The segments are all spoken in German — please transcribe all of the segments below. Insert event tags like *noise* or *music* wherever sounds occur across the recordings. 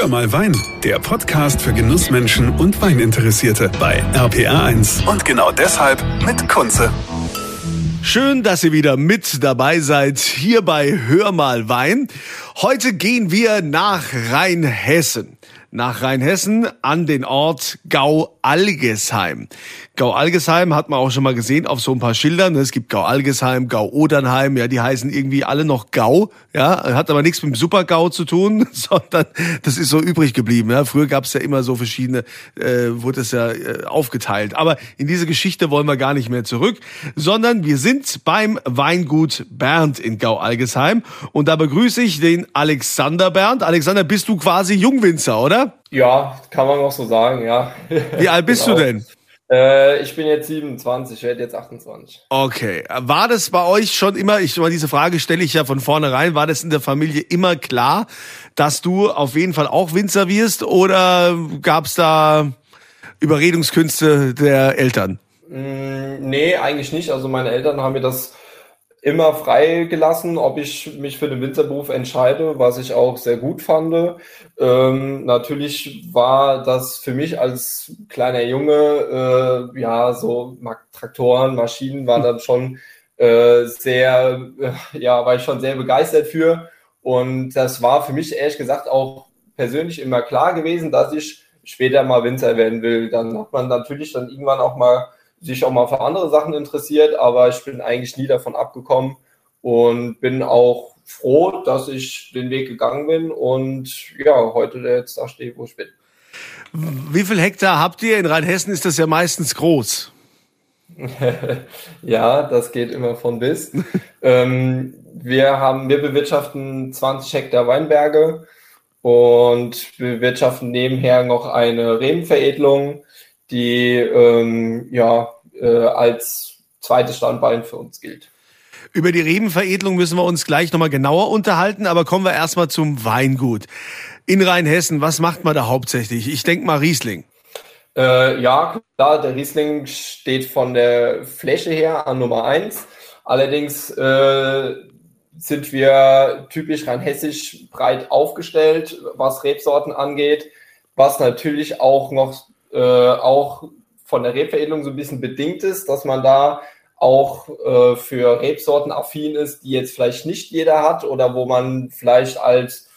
Hör mal Wein, der Podcast für Genussmenschen und Weininteressierte bei RPR1. Und genau deshalb mit Kunze. Schön, dass ihr wieder mit dabei seid hier bei Hör mal Wein. Heute gehen wir nach Rheinhessen nach Rheinhessen an den Ort Gau-Algesheim. Gau-Algesheim hat man auch schon mal gesehen auf so ein paar Schildern. Es gibt Gau-Algesheim, Gau-Odernheim, ja, die heißen irgendwie alle noch Gau, ja, hat aber nichts mit dem Super-Gau zu tun, *laughs* sondern das ist so übrig geblieben. Ja. Früher gab es ja immer so verschiedene, äh, wurde es ja äh, aufgeteilt. Aber in diese Geschichte wollen wir gar nicht mehr zurück, sondern wir sind beim Weingut Bernd in Gau-Algesheim und da begrüße ich den Alexander Bernd. Alexander, bist du quasi Jungwinzer, oder? Ja, kann man auch so sagen, ja. Wie alt bist genau. du denn? Äh, ich bin jetzt 27, ich werde jetzt 28. Okay. War das bei euch schon immer, ich diese Frage stelle ich ja von vornherein, war das in der Familie immer klar, dass du auf jeden Fall auch Winzer wirst oder gab es da Überredungskünste der Eltern? Mm, nee, eigentlich nicht. Also meine Eltern haben mir das immer freigelassen, ob ich mich für den Winzerberuf entscheide, was ich auch sehr gut fand. Ähm, natürlich war das für mich als kleiner Junge, äh, ja, so Traktoren, Maschinen waren dann schon äh, sehr, äh, ja, war ich schon sehr begeistert für. Und das war für mich ehrlich gesagt auch persönlich immer klar gewesen, dass ich später mal Winzer werden will. Dann hat man natürlich dann irgendwann auch mal sich auch mal für andere Sachen interessiert, aber ich bin eigentlich nie davon abgekommen und bin auch froh, dass ich den Weg gegangen bin und ja, heute jetzt da stehe, wo ich bin. Wie viel Hektar habt ihr? In Rheinhessen ist das ja meistens groß. *laughs* ja, das geht immer von bis. *laughs* ähm, wir haben, wir bewirtschaften 20 Hektar Weinberge und bewirtschaften nebenher noch eine Rebenveredelung die ähm, ja äh, als zweites Standbein für uns gilt. Über die Rebenveredelung müssen wir uns gleich nochmal genauer unterhalten, aber kommen wir erstmal zum Weingut. In Rheinhessen, was macht man da hauptsächlich? Ich denke mal Riesling. Äh, ja, klar, der Riesling steht von der Fläche her an Nummer eins. Allerdings äh, sind wir typisch rheinhessisch breit aufgestellt, was Rebsorten angeht, was natürlich auch noch äh, auch von der Rebveredelung so ein bisschen bedingt ist, dass man da auch äh, für Rebsorten affin ist, die jetzt vielleicht nicht jeder hat oder wo man vielleicht als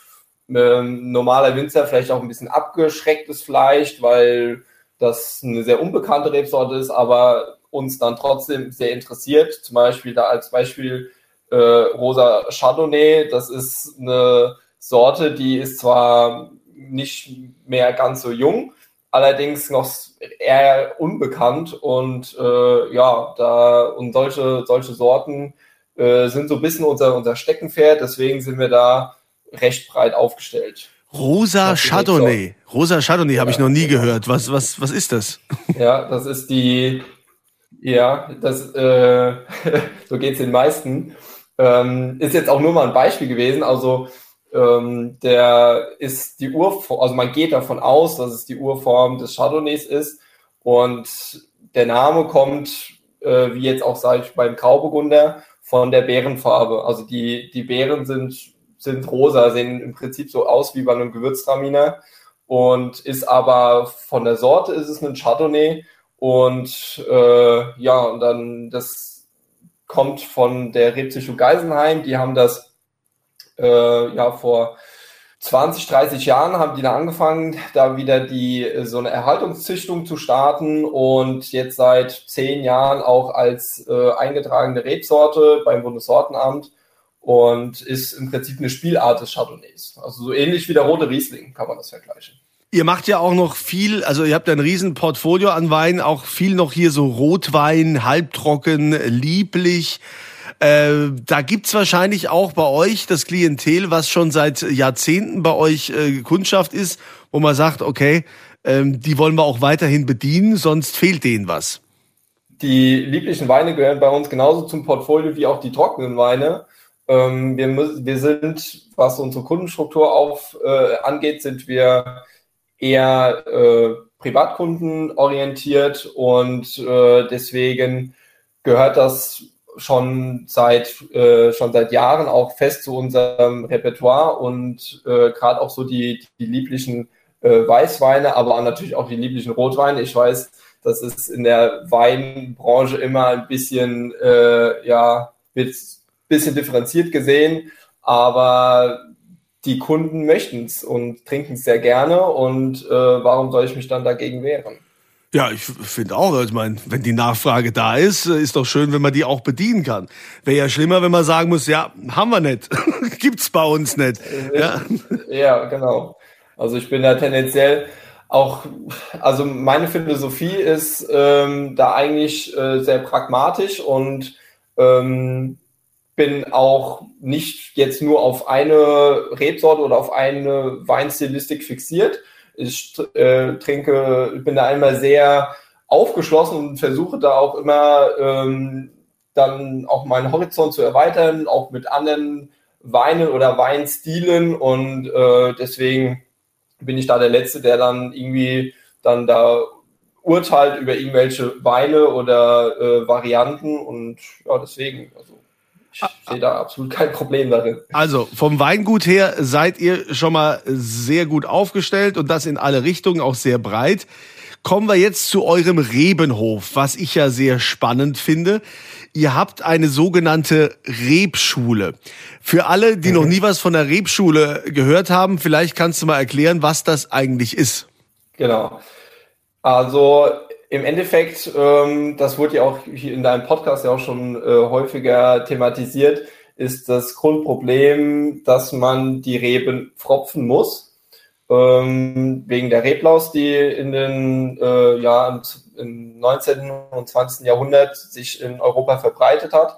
ähm, normaler Winzer vielleicht auch ein bisschen abgeschreckt ist vielleicht, weil das eine sehr unbekannte Rebsorte ist, aber uns dann trotzdem sehr interessiert. Zum Beispiel da als Beispiel äh, Rosa Chardonnay. Das ist eine Sorte, die ist zwar nicht mehr ganz so jung, allerdings noch eher unbekannt und äh, ja, da und solche, solche Sorten äh, sind so ein bisschen unser, unser Steckenpferd, deswegen sind wir da recht breit aufgestellt. Rosa Chardonnay. Rosa Chardonnay ja, habe ich noch nie gehört. Was, was, was ist das? *laughs* Ja, das ist die, ja, das, äh, *laughs* so geht es den meisten. Ähm, ist jetzt auch nur mal ein Beispiel gewesen. Also ähm, der ist die Urform, also man geht davon aus, dass es die Urform des Chardonnays ist. Und der Name kommt, äh, wie jetzt auch sage ich beim Grauburgunder, von der Beerenfarbe. Also die, die Beeren sind, sind rosa, sehen im Prinzip so aus wie bei einem Gewürztraminer und ist aber von der Sorte ist es ein Chardonnay und äh, ja, und dann das kommt von der Rebzüchtung Geisenheim, die haben das äh, ja vor 20, 30 Jahren haben die da angefangen, da wieder die so eine Erhaltungszüchtung zu starten und jetzt seit zehn Jahren auch als äh, eingetragene Rebsorte beim Bundessortenamt und ist im Prinzip eine Spielart des Chardonnays. Also so ähnlich wie der rote Riesling kann man das vergleichen. Ihr macht ja auch noch viel, also ihr habt ein riesen Portfolio an Weinen, auch viel noch hier so Rotwein, halbtrocken, lieblich. Äh, da gibt's wahrscheinlich auch bei euch das Klientel, was schon seit Jahrzehnten bei euch äh, Kundschaft ist, wo man sagt, okay, ähm, die wollen wir auch weiterhin bedienen, sonst fehlt denen was. Die lieblichen Weine gehören bei uns genauso zum Portfolio wie auch die trockenen Weine. Ähm, wir, wir sind, was unsere Kundenstruktur auf, äh, angeht, sind wir eher äh, Privatkunden und äh, deswegen gehört das schon seit äh, schon seit Jahren auch fest zu unserem Repertoire und äh, gerade auch so die, die lieblichen äh, Weißweine, aber natürlich auch die lieblichen Rotweine. Ich weiß, das ist in der Weinbranche immer ein bisschen, äh, ja, wird bisschen differenziert gesehen, aber die Kunden möchten es und trinken es sehr gerne und äh, warum soll ich mich dann dagegen wehren? Ja, ich finde auch, ich meine, wenn die Nachfrage da ist, äh, ist doch schön, wenn man die auch bedienen kann. Wäre ja schlimmer, wenn man sagen muss, ja, haben wir nicht, *laughs* gibt's bei uns nicht. Ja. ja, genau. Also ich bin da tendenziell auch, also meine Philosophie ist ähm, da eigentlich äh, sehr pragmatisch und ähm, bin auch nicht jetzt nur auf eine Rebsorte oder auf eine Weinstilistik fixiert. Ich äh, trinke, bin da einmal sehr aufgeschlossen und versuche da auch immer ähm, dann auch meinen Horizont zu erweitern, auch mit anderen Weinen oder Weinstilen. Und äh, deswegen bin ich da der Letzte, der dann irgendwie dann da urteilt über irgendwelche Weine oder äh, Varianten. Und ja, deswegen, also ich sehe da absolut kein Problem darin. Also vom Weingut her seid ihr schon mal sehr gut aufgestellt und das in alle Richtungen, auch sehr breit. Kommen wir jetzt zu eurem Rebenhof, was ich ja sehr spannend finde. Ihr habt eine sogenannte Rebschule. Für alle, die mhm. noch nie was von der Rebschule gehört haben, vielleicht kannst du mal erklären, was das eigentlich ist. Genau. Also im Endeffekt, ähm, das wurde ja auch hier in deinem Podcast ja auch schon äh, häufiger thematisiert, ist das Grundproblem, dass man die Reben pfropfen muss. Ähm, wegen der Reblaus, die in den äh, ja, im 19. und 20. Jahrhundert sich in Europa verbreitet hat.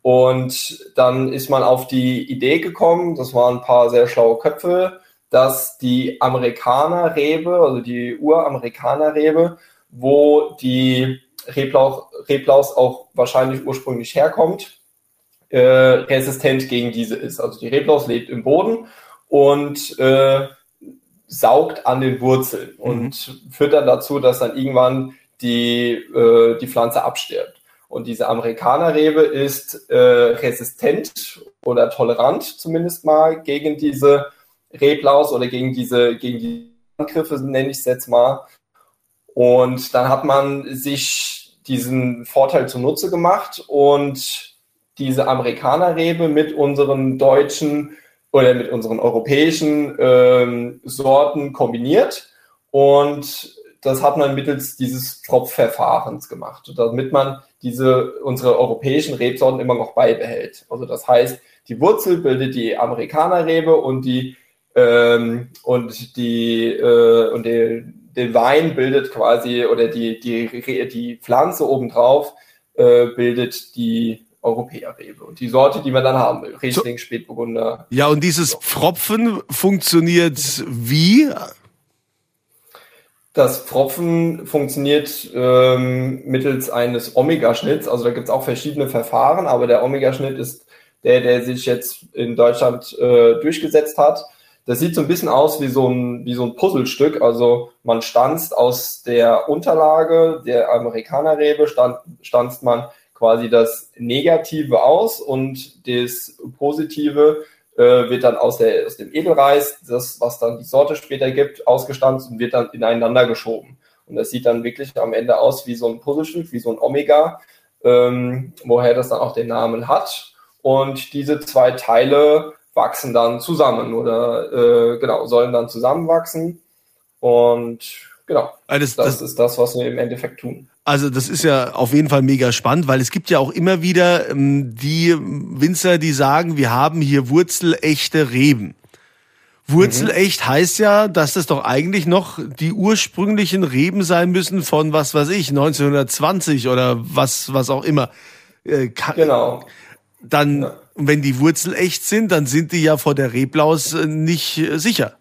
Und dann ist man auf die Idee gekommen, das waren ein paar sehr schlaue Köpfe, dass die Amerikaner-Rebe, also die Uramerikaner-Rebe, wo die Reblaus, Reblaus auch wahrscheinlich ursprünglich herkommt, äh, resistent gegen diese ist. Also die Reblaus lebt im Boden und äh, saugt an den Wurzeln mhm. und führt dann dazu, dass dann irgendwann die, äh, die Pflanze abstirbt. Und diese Amerikanerrebe ist äh, resistent oder tolerant zumindest mal gegen diese Reblaus oder gegen diese, gegen die Angriffe, nenne ich es jetzt mal, und dann hat man sich diesen Vorteil zunutze gemacht und diese Amerikanerrebe mit unseren deutschen oder mit unseren europäischen ähm, Sorten kombiniert. Und das hat man mittels dieses Pfropfverfahrens gemacht, damit man diese, unsere europäischen Rebsorten immer noch beibehält. Also das heißt, die Wurzel bildet die Amerikanerrebe und die, ähm, und die, äh, und die, den Wein bildet quasi oder die, die, die Pflanze obendrauf äh, bildet die Europäerrebe und die Sorte, die man dann haben will. Riesling, so, Spätburgunder. Ja, und dieses Pfropfen funktioniert wie? Das Pfropfen funktioniert ähm, mittels eines Omega-Schnitts. Also da gibt es auch verschiedene Verfahren, aber der Omega-Schnitt ist der, der sich jetzt in Deutschland äh, durchgesetzt hat. Das sieht so ein bisschen aus wie so ein, wie so ein Puzzlestück. Also man stanzt aus der Unterlage der Amerikanerrebe, stanzt man quasi das Negative aus und das Positive äh, wird dann aus, der, aus dem Edelreis, das, was dann die Sorte später gibt, ausgestanzt und wird dann ineinander geschoben. Und das sieht dann wirklich am Ende aus wie so ein Puzzlestück, wie so ein Omega, ähm, woher das dann auch den Namen hat. Und diese zwei Teile wachsen dann zusammen oder äh, genau, sollen dann zusammenwachsen. Und genau, also das, das, das ist das, was wir im Endeffekt tun. Also das ist ja auf jeden Fall mega spannend, weil es gibt ja auch immer wieder ähm, die Winzer, die sagen, wir haben hier wurzelechte Reben. Wurzelecht mhm. heißt ja, dass das doch eigentlich noch die ursprünglichen Reben sein müssen von was weiß ich 1920 oder was was auch immer. Äh, genau. Dann ja. Und wenn die Wurzel echt sind, dann sind die ja vor der Reblaus äh, nicht äh, sicher.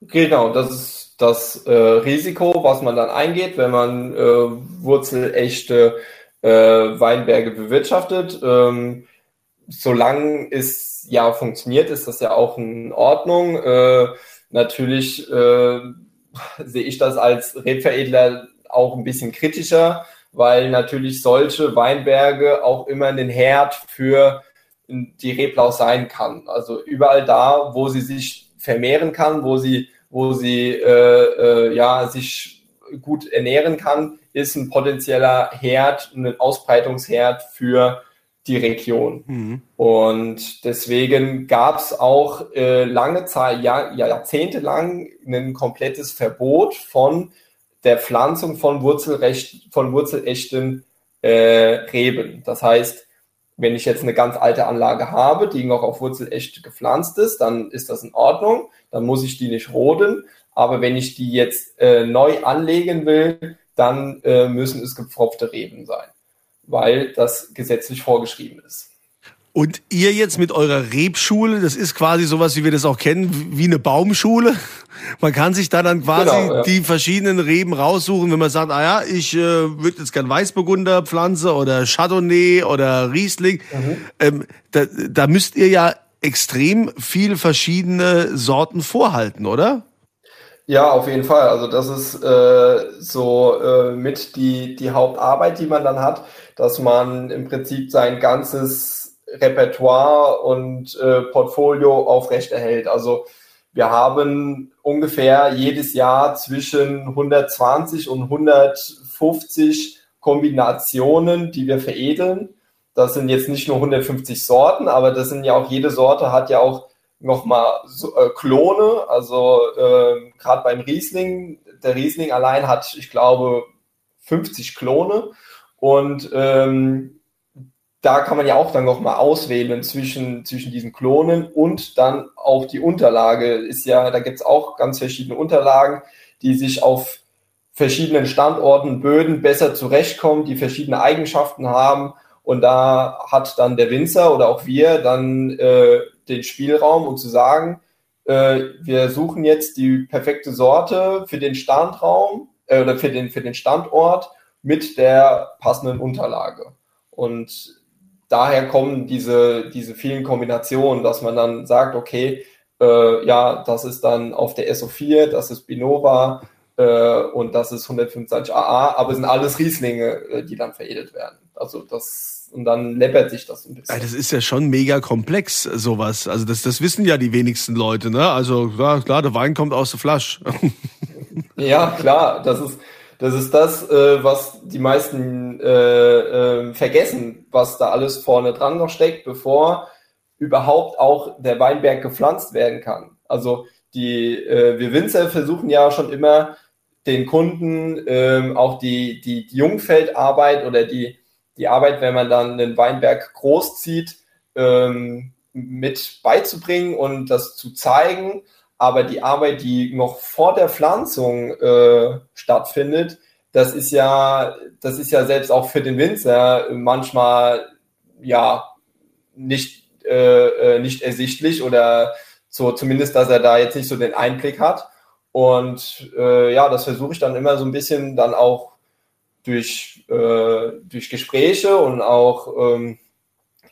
Genau, das ist das äh, Risiko, was man dann eingeht, wenn man äh, wurzelechte äh, Weinberge bewirtschaftet. Ähm, solange es ja funktioniert, ist das ja auch in Ordnung. Äh, natürlich äh, sehe ich das als Rebveredler auch ein bisschen kritischer, weil natürlich solche Weinberge auch immer ein Herd für die Reblau sein kann. Also überall da, wo sie sich vermehren kann, wo sie, wo sie äh, äh, ja, sich gut ernähren kann, ist ein potenzieller Herd, ein Ausbreitungsherd für die Region. Mhm. Und deswegen gab es auch äh, lange Zeit, Jahr, jahrzehntelang ein komplettes Verbot von der Pflanzung von, Wurzelrecht, von wurzelechten äh, Reben. Das heißt, wenn ich jetzt eine ganz alte Anlage habe, die noch auf Wurzelecht gepflanzt ist, dann ist das in Ordnung, dann muss ich die nicht roden. Aber wenn ich die jetzt äh, neu anlegen will, dann äh, müssen es gepfropfte Reben sein, weil das gesetzlich vorgeschrieben ist. Und ihr jetzt mit eurer Rebschule, das ist quasi sowas, wie wir das auch kennen, wie eine Baumschule. *laughs* Man kann sich da dann quasi genau, ja. die verschiedenen Reben raussuchen, wenn man sagt, ah ja, ich äh, würde jetzt gern Weißburgunder pflanze oder Chardonnay oder Riesling. Mhm. Ähm, da, da müsst ihr ja extrem viel verschiedene Sorten vorhalten, oder? Ja, auf jeden Fall. Also das ist äh, so äh, mit die, die Hauptarbeit, die man dann hat, dass man im Prinzip sein ganzes Repertoire und äh, Portfolio aufrechterhält. Also wir haben ungefähr jedes Jahr zwischen 120 und 150 Kombinationen, die wir veredeln. Das sind jetzt nicht nur 150 Sorten, aber das sind ja auch jede Sorte hat ja auch nochmal so, äh, Klone. Also äh, gerade beim Riesling, der Riesling allein hat, ich glaube, 50 Klone. Und ähm, da kann man ja auch dann nochmal auswählen zwischen, zwischen diesen Klonen und dann auch die Unterlage. Ist ja, da gibt es auch ganz verschiedene Unterlagen, die sich auf verschiedenen Standorten, Böden besser zurechtkommen, die verschiedene Eigenschaften haben. Und da hat dann der Winzer oder auch wir dann äh, den Spielraum, um zu sagen, äh, wir suchen jetzt die perfekte Sorte für den Standraum äh, oder für den, für den Standort mit der passenden Unterlage. Und daher kommen diese, diese vielen Kombinationen, dass man dann sagt, okay, äh, ja, das ist dann auf der SO4, das ist Binova äh, und das ist 125 AA, aber es sind alles Rieslinge, äh, die dann veredelt werden. Also das und dann läppert sich das ein bisschen. Das ist ja schon mega komplex, sowas. Also das, das wissen ja die wenigsten Leute, ne? Also klar, klar der Wein kommt aus der Flasche. ja, klar, das ist das, ist das äh, was die meisten äh, äh, vergessen, was da alles vorne dran noch steckt, bevor überhaupt auch der Weinberg gepflanzt werden kann. Also die, äh, wir Winzer versuchen ja schon immer den Kunden ähm, auch die, die, die Jungfeldarbeit oder die, die Arbeit, wenn man dann einen Weinberg großzieht, ähm, mit beizubringen und das zu zeigen. Aber die Arbeit, die noch vor der Pflanzung äh, stattfindet, das ist ja, das ist ja selbst auch für den Winzer manchmal ja nicht, äh, äh nicht ersichtlich oder so zumindest, dass er da jetzt nicht so den Einblick hat. Und äh, ja, das versuche ich dann immer so ein bisschen dann auch durch, äh, durch Gespräche und auch, ähm,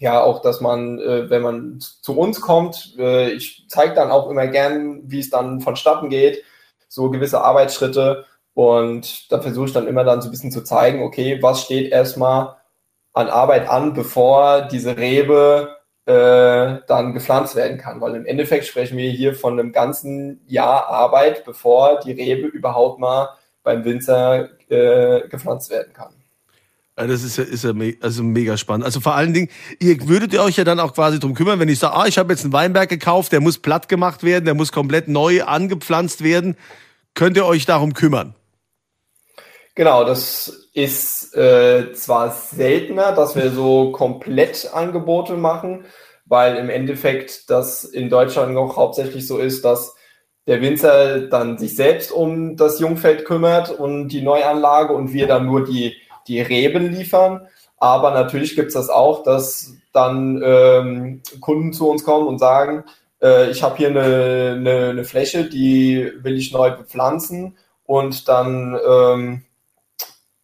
ja, auch, dass man, äh, wenn man zu uns kommt, äh, ich zeige dann auch immer gern, wie es dann vonstatten geht, so gewisse Arbeitsschritte. Und da versuche ich dann immer dann so ein bisschen zu zeigen, okay, was steht erstmal an Arbeit an, bevor diese Rebe äh, dann gepflanzt werden kann. Weil im Endeffekt sprechen wir hier von einem ganzen Jahr Arbeit, bevor die Rebe überhaupt mal beim Winzer äh, gepflanzt werden kann. Das ist ja, ist ja me also mega spannend. Also vor allen Dingen, ihr würdet euch ja dann auch quasi drum kümmern, wenn ich sage, ah, ich habe jetzt einen Weinberg gekauft, der muss platt gemacht werden, der muss komplett neu angepflanzt werden. Könnt ihr euch darum kümmern? Genau, das ist äh, zwar seltener, dass wir so komplett Angebote machen, weil im Endeffekt das in Deutschland noch hauptsächlich so ist, dass der Winzer dann sich selbst um das Jungfeld kümmert und die Neuanlage und wir dann nur die, die Reben liefern. Aber natürlich gibt es das auch, dass dann ähm, Kunden zu uns kommen und sagen, äh, ich habe hier eine, eine, eine, Fläche, die will ich neu bepflanzen. Und dann ähm,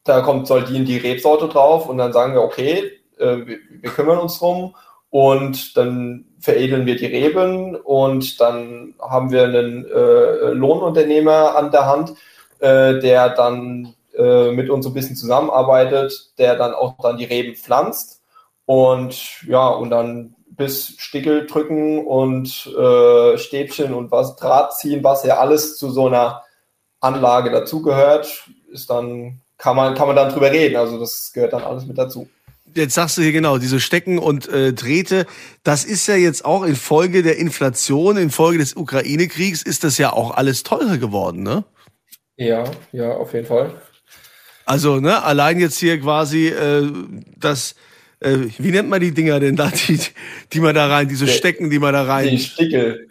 da kommt, soll die die Rebsorte drauf. Und dann sagen wir, okay, äh, wir, wir kümmern uns drum. Und dann veredeln wir die Reben. Und dann haben wir einen äh, Lohnunternehmer an der Hand, äh, der dann äh, mit uns so ein bisschen zusammenarbeitet, der dann auch dann die Reben pflanzt und ja, und dann bis Stickel drücken und äh, Stäbchen und was Draht ziehen, was ja alles zu so einer Anlage dazugehört, ist dann, kann man, kann man dann drüber reden. Also das gehört dann alles mit dazu. Jetzt sagst du hier genau, diese Stecken und äh, Drähte, das ist ja jetzt auch infolge der Inflation, infolge des Ukraine-Kriegs, ist das ja auch alles teurer geworden, ne? Ja, ja, auf jeden Fall. Also, ne, allein jetzt hier quasi äh, das, äh, wie nennt man die Dinger denn da, die, die man da rein, diese Stecken, die man da rein. Die Stickel.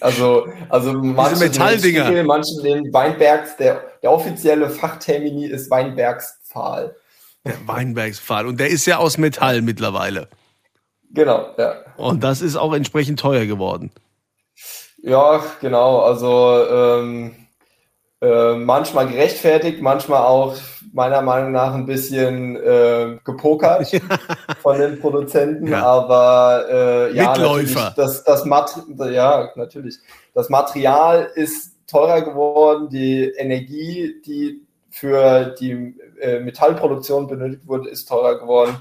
Also, also manche Metalldinger. Stickel, manche den Weinbergs, der, der offizielle Fachtermini ist Weinbergspfahl. Der Weinbergspfahl. Und der ist ja aus Metall mittlerweile. Genau, ja. Und das ist auch entsprechend teuer geworden. Ja, genau. Also ähm, äh, manchmal gerechtfertigt, manchmal auch meiner Meinung nach ein bisschen äh, gepokert von den Produzenten, ja. aber äh, ja, Mitläufer. Das, das Mat ja, natürlich. Das Material ist teurer geworden, die Energie, die für die äh, Metallproduktion benötigt wurde, ist teurer geworden.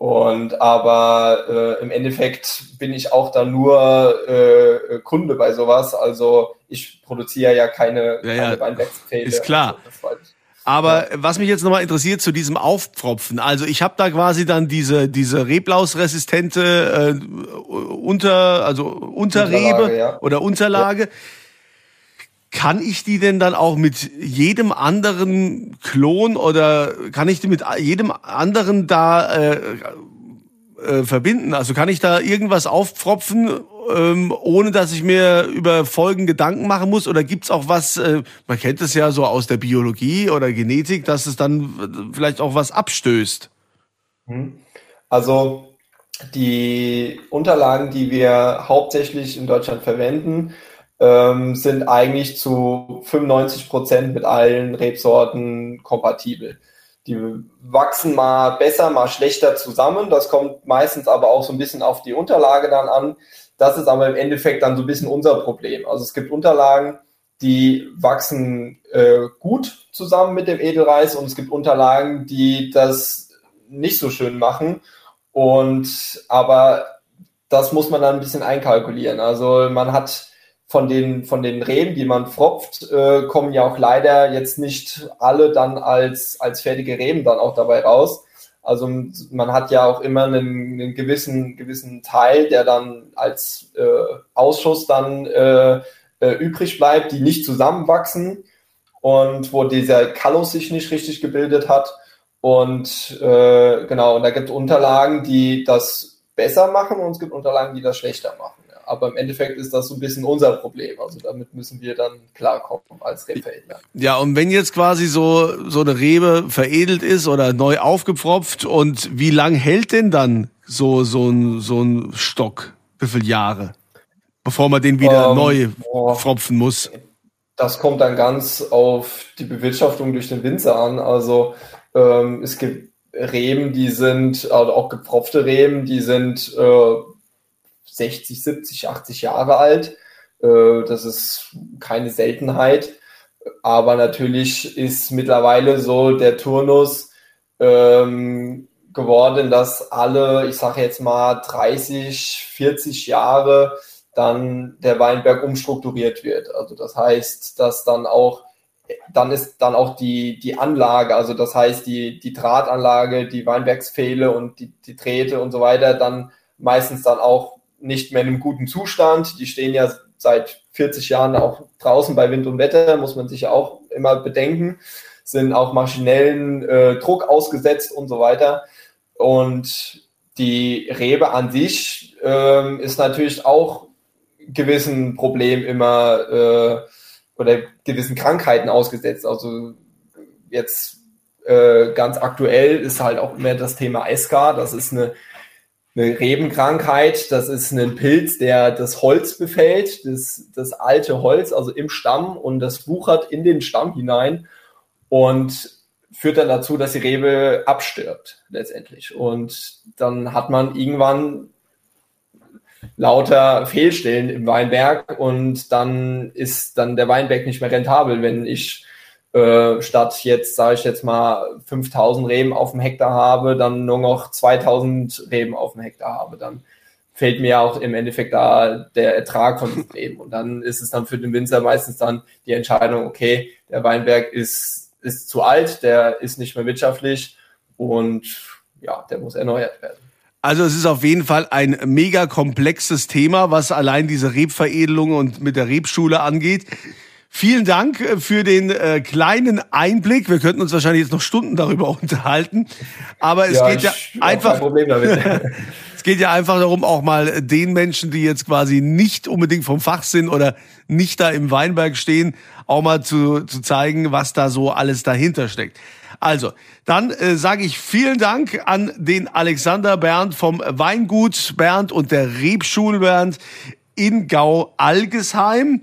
Und aber äh, im Endeffekt bin ich auch dann nur äh, Kunde bei sowas. Also ich produziere ja keine, ja, ja. keine Weinbergspfähle. Ist klar. Also aber ja. was mich jetzt nochmal interessiert zu diesem Aufpfropfen, also ich habe da quasi dann diese diese Reblausresistente äh, unter also Unterrebe Unterlage, ja. oder Unterlage. Kann ich die denn dann auch mit jedem anderen Klon oder kann ich die mit jedem anderen da äh, äh, verbinden? Also kann ich da irgendwas aufpfropfen, ähm, ohne dass ich mir über Folgen Gedanken machen muss? Oder gibt's auch was, äh, man kennt es ja so aus der Biologie oder Genetik, dass es dann vielleicht auch was abstößt? Mhm. Also die Unterlagen, die wir hauptsächlich in Deutschland verwenden, ähm, sind eigentlich zu 95 Prozent mit allen Rebsorten kompatibel. Die wachsen mal besser, mal schlechter zusammen. Das kommt meistens aber auch so ein bisschen auf die Unterlage dann an. Das ist aber im Endeffekt dann so ein bisschen unser Problem. Also es gibt Unterlagen, die wachsen äh, gut zusammen mit dem Edelreis und es gibt Unterlagen, die das nicht so schön machen. Und aber das muss man dann ein bisschen einkalkulieren. Also man hat von den, von den Reben, die man fropft, äh, kommen ja auch leider jetzt nicht alle dann als, als fertige Reben dann auch dabei raus. Also man hat ja auch immer einen, einen gewissen, gewissen Teil, der dann als äh, Ausschuss dann äh, äh, übrig bleibt, die nicht zusammenwachsen und wo dieser Kallus sich nicht richtig gebildet hat. Und äh, genau, und da gibt Unterlagen, die das besser machen und es gibt Unterlagen, die das schlechter machen. Aber im Endeffekt ist das so ein bisschen unser Problem. Also damit müssen wir dann klarkommen als Rebveredler. Ja, und wenn jetzt quasi so, so eine Rebe veredelt ist oder neu aufgepfropft und wie lang hält denn dann so, so ein, so ein Stock? Wie viele Jahre? Bevor man den wieder ähm, neu oh, pfropfen muss? Das kommt dann ganz auf die Bewirtschaftung durch den Winzer an. Also ähm, es gibt Reben, die sind, also auch gepfropfte Reben, die sind äh, 60, 70, 80 Jahre alt. Äh, das ist keine Seltenheit. Aber natürlich ist mittlerweile so der Turnus ähm, geworden, dass alle, ich sage jetzt mal 30, 40 Jahre dann der Weinberg umstrukturiert wird. Also das heißt, dass dann auch dann ist dann auch die, die Anlage, also das heißt die, die Drahtanlage, die Weinbergspfähle und die, die Drähte und so weiter dann meistens dann auch nicht mehr in einem guten Zustand. Die stehen ja seit 40 Jahren auch draußen bei Wind und Wetter, muss man sich ja auch immer bedenken, sind auch maschinellen äh, Druck ausgesetzt und so weiter. Und die Rebe an sich ähm, ist natürlich auch gewissen Problemen immer äh, oder gewissen Krankheiten ausgesetzt. Also jetzt äh, ganz aktuell ist halt auch immer das Thema Eska. Das ist eine eine Rebenkrankheit, das ist ein Pilz, der das Holz befällt, das, das alte Holz, also im Stamm und das wuchert in den Stamm hinein und führt dann dazu, dass die Rebe abstirbt letztendlich. Und dann hat man irgendwann lauter Fehlstellen im Weinberg und dann ist dann der Weinberg nicht mehr rentabel, wenn ich äh, statt jetzt, sage ich jetzt mal, 5000 Reben auf dem Hektar habe, dann nur noch 2000 Reben auf dem Hektar habe, dann fehlt mir auch im Endeffekt da der Ertrag von diesen Reben. Und dann ist es dann für den Winzer meistens dann die Entscheidung, okay, der Weinberg ist, ist zu alt, der ist nicht mehr wirtschaftlich und ja, der muss erneuert werden. Also es ist auf jeden Fall ein mega komplexes Thema, was allein diese Rebveredelung und mit der Rebschule angeht. Vielen Dank äh, für den äh, kleinen Einblick. Wir könnten uns wahrscheinlich jetzt noch Stunden darüber *laughs* unterhalten, aber es ja, geht ja einfach. *laughs* Es geht ja einfach darum, auch mal den Menschen, die jetzt quasi nicht unbedingt vom Fach sind oder nicht da im Weinberg stehen, auch mal zu, zu zeigen, was da so alles dahinter steckt. Also, dann äh, sage ich vielen Dank an den Alexander Bernd vom Weingut Bernd und der Rebschule Bernd in Gau-Algesheim.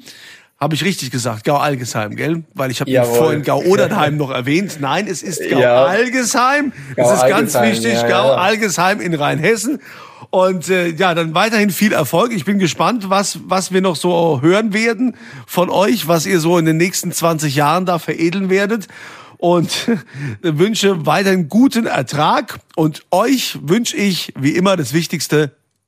Habe ich richtig gesagt, Gau-Algesheim, gell? Weil ich habe vorhin Gau-Odernheim noch erwähnt. Nein, es ist Gau-Algesheim. Ja. Das ist ganz wichtig, ja, ja. Gau-Algesheim in Rheinhessen. Und äh, ja, dann weiterhin viel Erfolg. Ich bin gespannt, was, was wir noch so hören werden von euch, was ihr so in den nächsten 20 Jahren da veredeln werdet. Und wünsche weiterhin guten Ertrag. Und euch wünsche ich, wie immer, das Wichtigste,